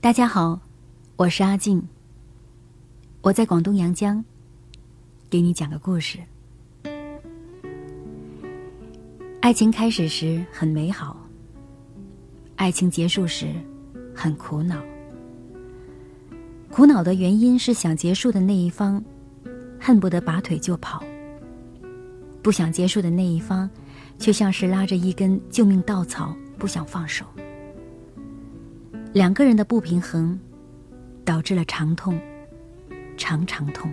大家好，我是阿静。我在广东阳江，给你讲个故事。爱情开始时很美好，爱情结束时很苦恼。苦恼的原因是想结束的那一方恨不得拔腿就跑，不想结束的那一方却像是拉着一根救命稻草不想放手。两个人的不平衡，导致了长痛，长长痛。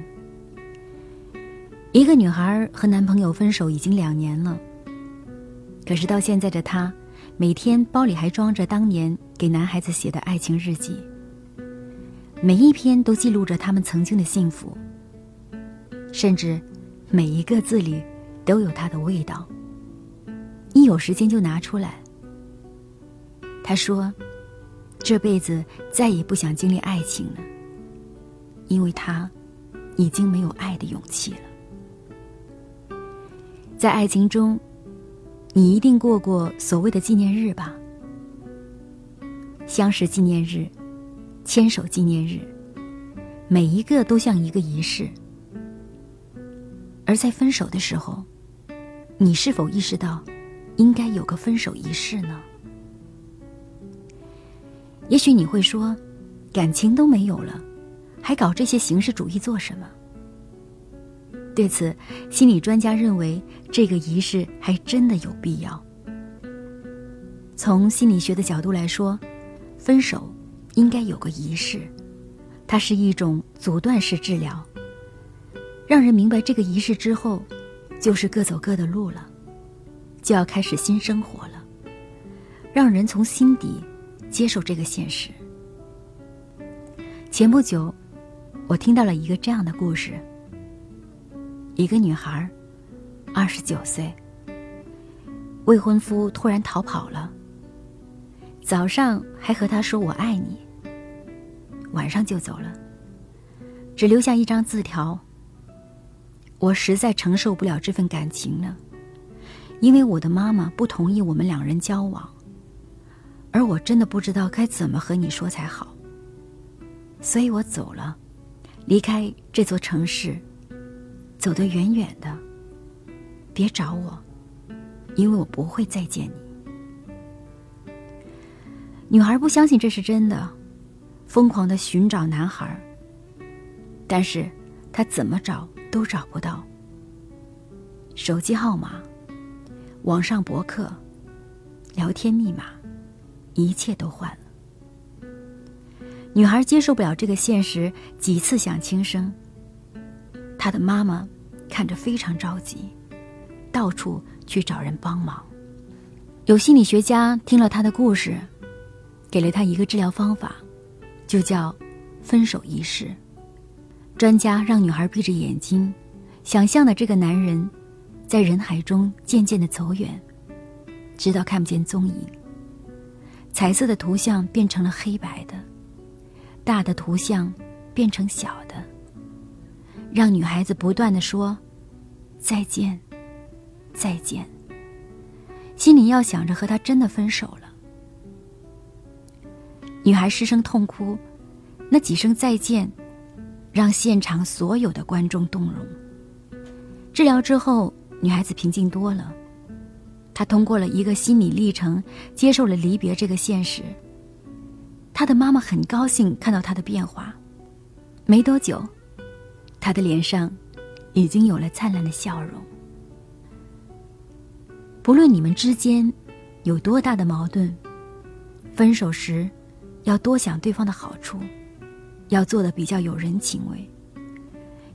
一个女孩和男朋友分手已经两年了，可是到现在的她，每天包里还装着当年给男孩子写的爱情日记，每一篇都记录着他们曾经的幸福，甚至每一个字里都有他的味道。一有时间就拿出来。她说。这辈子再也不想经历爱情了，因为他已经没有爱的勇气了。在爱情中，你一定过过所谓的纪念日吧？相识纪念日、牵手纪念日，每一个都像一个仪式。而在分手的时候，你是否意识到应该有个分手仪式呢？也许你会说，感情都没有了，还搞这些形式主义做什么？对此，心理专家认为这个仪式还真的有必要。从心理学的角度来说，分手应该有个仪式，它是一种阻断式治疗，让人明白这个仪式之后，就是各走各的路了，就要开始新生活了，让人从心底。接受这个现实。前不久，我听到了一个这样的故事：一个女孩，二十九岁，未婚夫突然逃跑了。早上还和她说“我爱你”，晚上就走了，只留下一张字条：“我实在承受不了这份感情了，因为我的妈妈不同意我们两人交往。”而我真的不知道该怎么和你说才好，所以我走了，离开这座城市，走得远远的。别找我，因为我不会再见你。女孩不相信这是真的，疯狂的寻找男孩，但是她怎么找都找不到。手机号码、网上博客、聊天密码。一切都换了。女孩接受不了这个现实，几次想轻生。她的妈妈看着非常着急，到处去找人帮忙。有心理学家听了她的故事，给了她一个治疗方法，就叫“分手仪式”。专家让女孩闭着眼睛，想象的这个男人，在人海中渐渐的走远，直到看不见踪影。彩色的图像变成了黑白的，大的图像变成小的，让女孩子不断的说：“再见，再见。”心里要想着和他真的分手了。女孩失声痛哭，那几声再见，让现场所有的观众动容。治疗之后，女孩子平静多了。他通过了一个心理历程，接受了离别这个现实。他的妈妈很高兴看到他的变化，没多久，他的脸上已经有了灿烂的笑容。不论你们之间有多大的矛盾，分手时要多想对方的好处，要做的比较有人情味。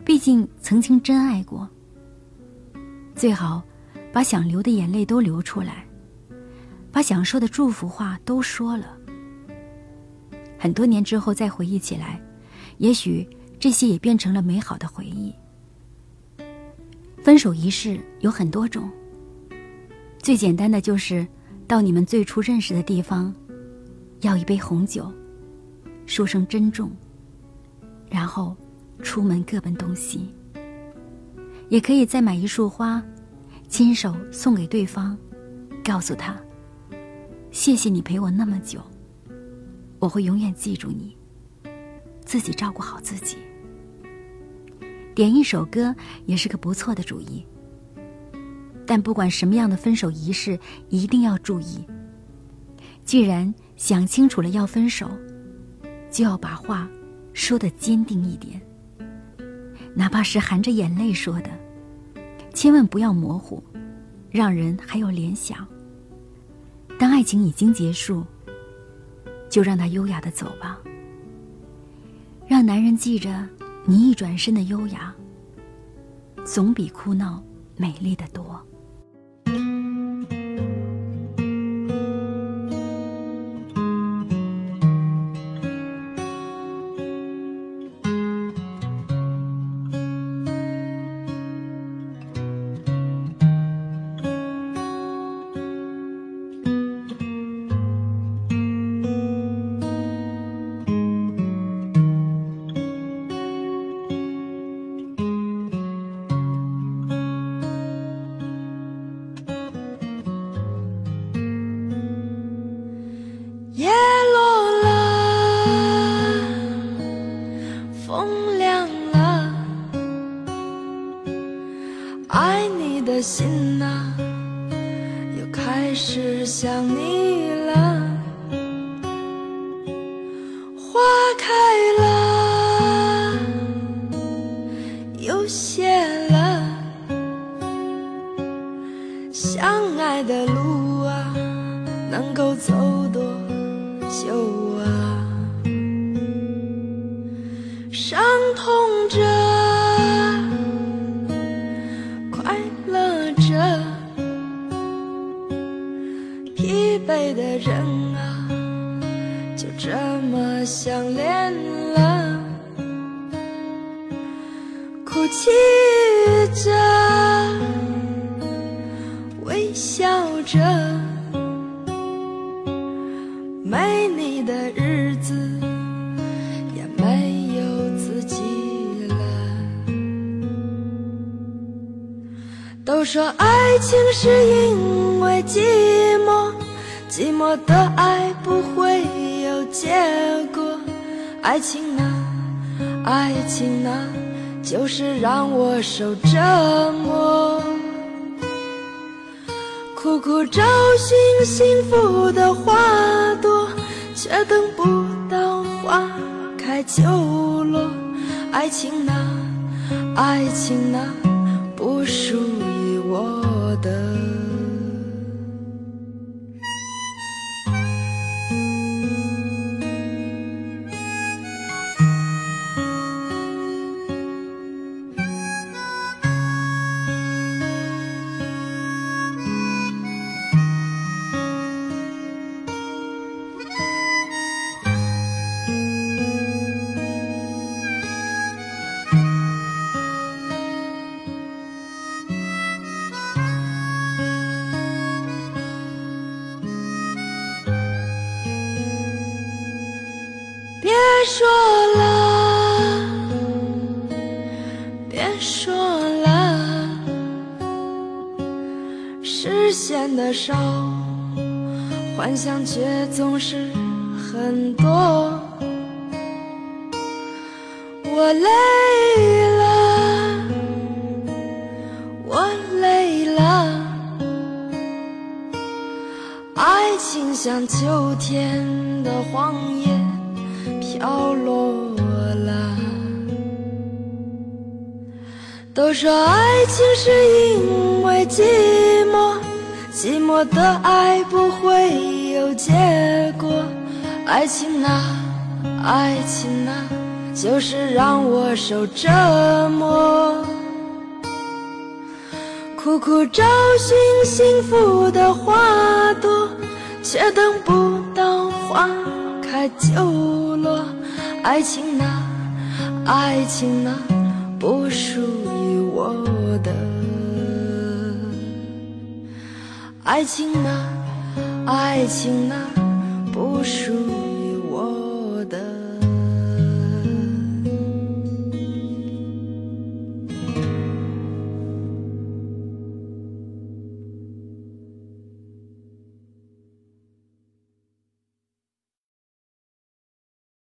毕竟曾经真爱过，最好。把想流的眼泪都流出来，把想说的祝福话都说了。很多年之后再回忆起来，也许这些也变成了美好的回忆。分手仪式有很多种，最简单的就是到你们最初认识的地方，要一杯红酒，说声珍重，然后出门各奔东西。也可以再买一束花。亲手送给对方，告诉他：“谢谢你陪我那么久。”我会永远记住你。自己照顾好自己。点一首歌也是个不错的主意。但不管什么样的分手仪式，一定要注意。既然想清楚了要分手，就要把话说的坚定一点，哪怕是含着眼泪说的，千万不要模糊，让人还有联想。当爱情已经结束，就让它优雅的走吧。让男人记着你一转身的优雅，总比哭闹美丽的多。心啊，又开始想你了。花开了，有些爱的人啊，就这么相恋了，哭泣着，微笑着，没你的日子也没有自己了。都说爱情是因为寂寞。寂寞的爱不会有结果，爱情啊，爱情啊，就是让我受折磨。苦苦找寻幸福的花朵，却等不到花开就落。爱情啊，爱情啊，不属于我的。说了，别说了，实现的少，幻想却总是很多。我累了，我累了，爱情像秋天的黄叶。凋落了。都说爱情是因为寂寞，寂寞的爱不会有结果。爱情啊，爱情啊，就是让我受折磨。苦苦找寻幸福的花朵，却等不到花。开就，爱情啊，爱情啊，不属于我的。爱情啊，爱情啊，不属于。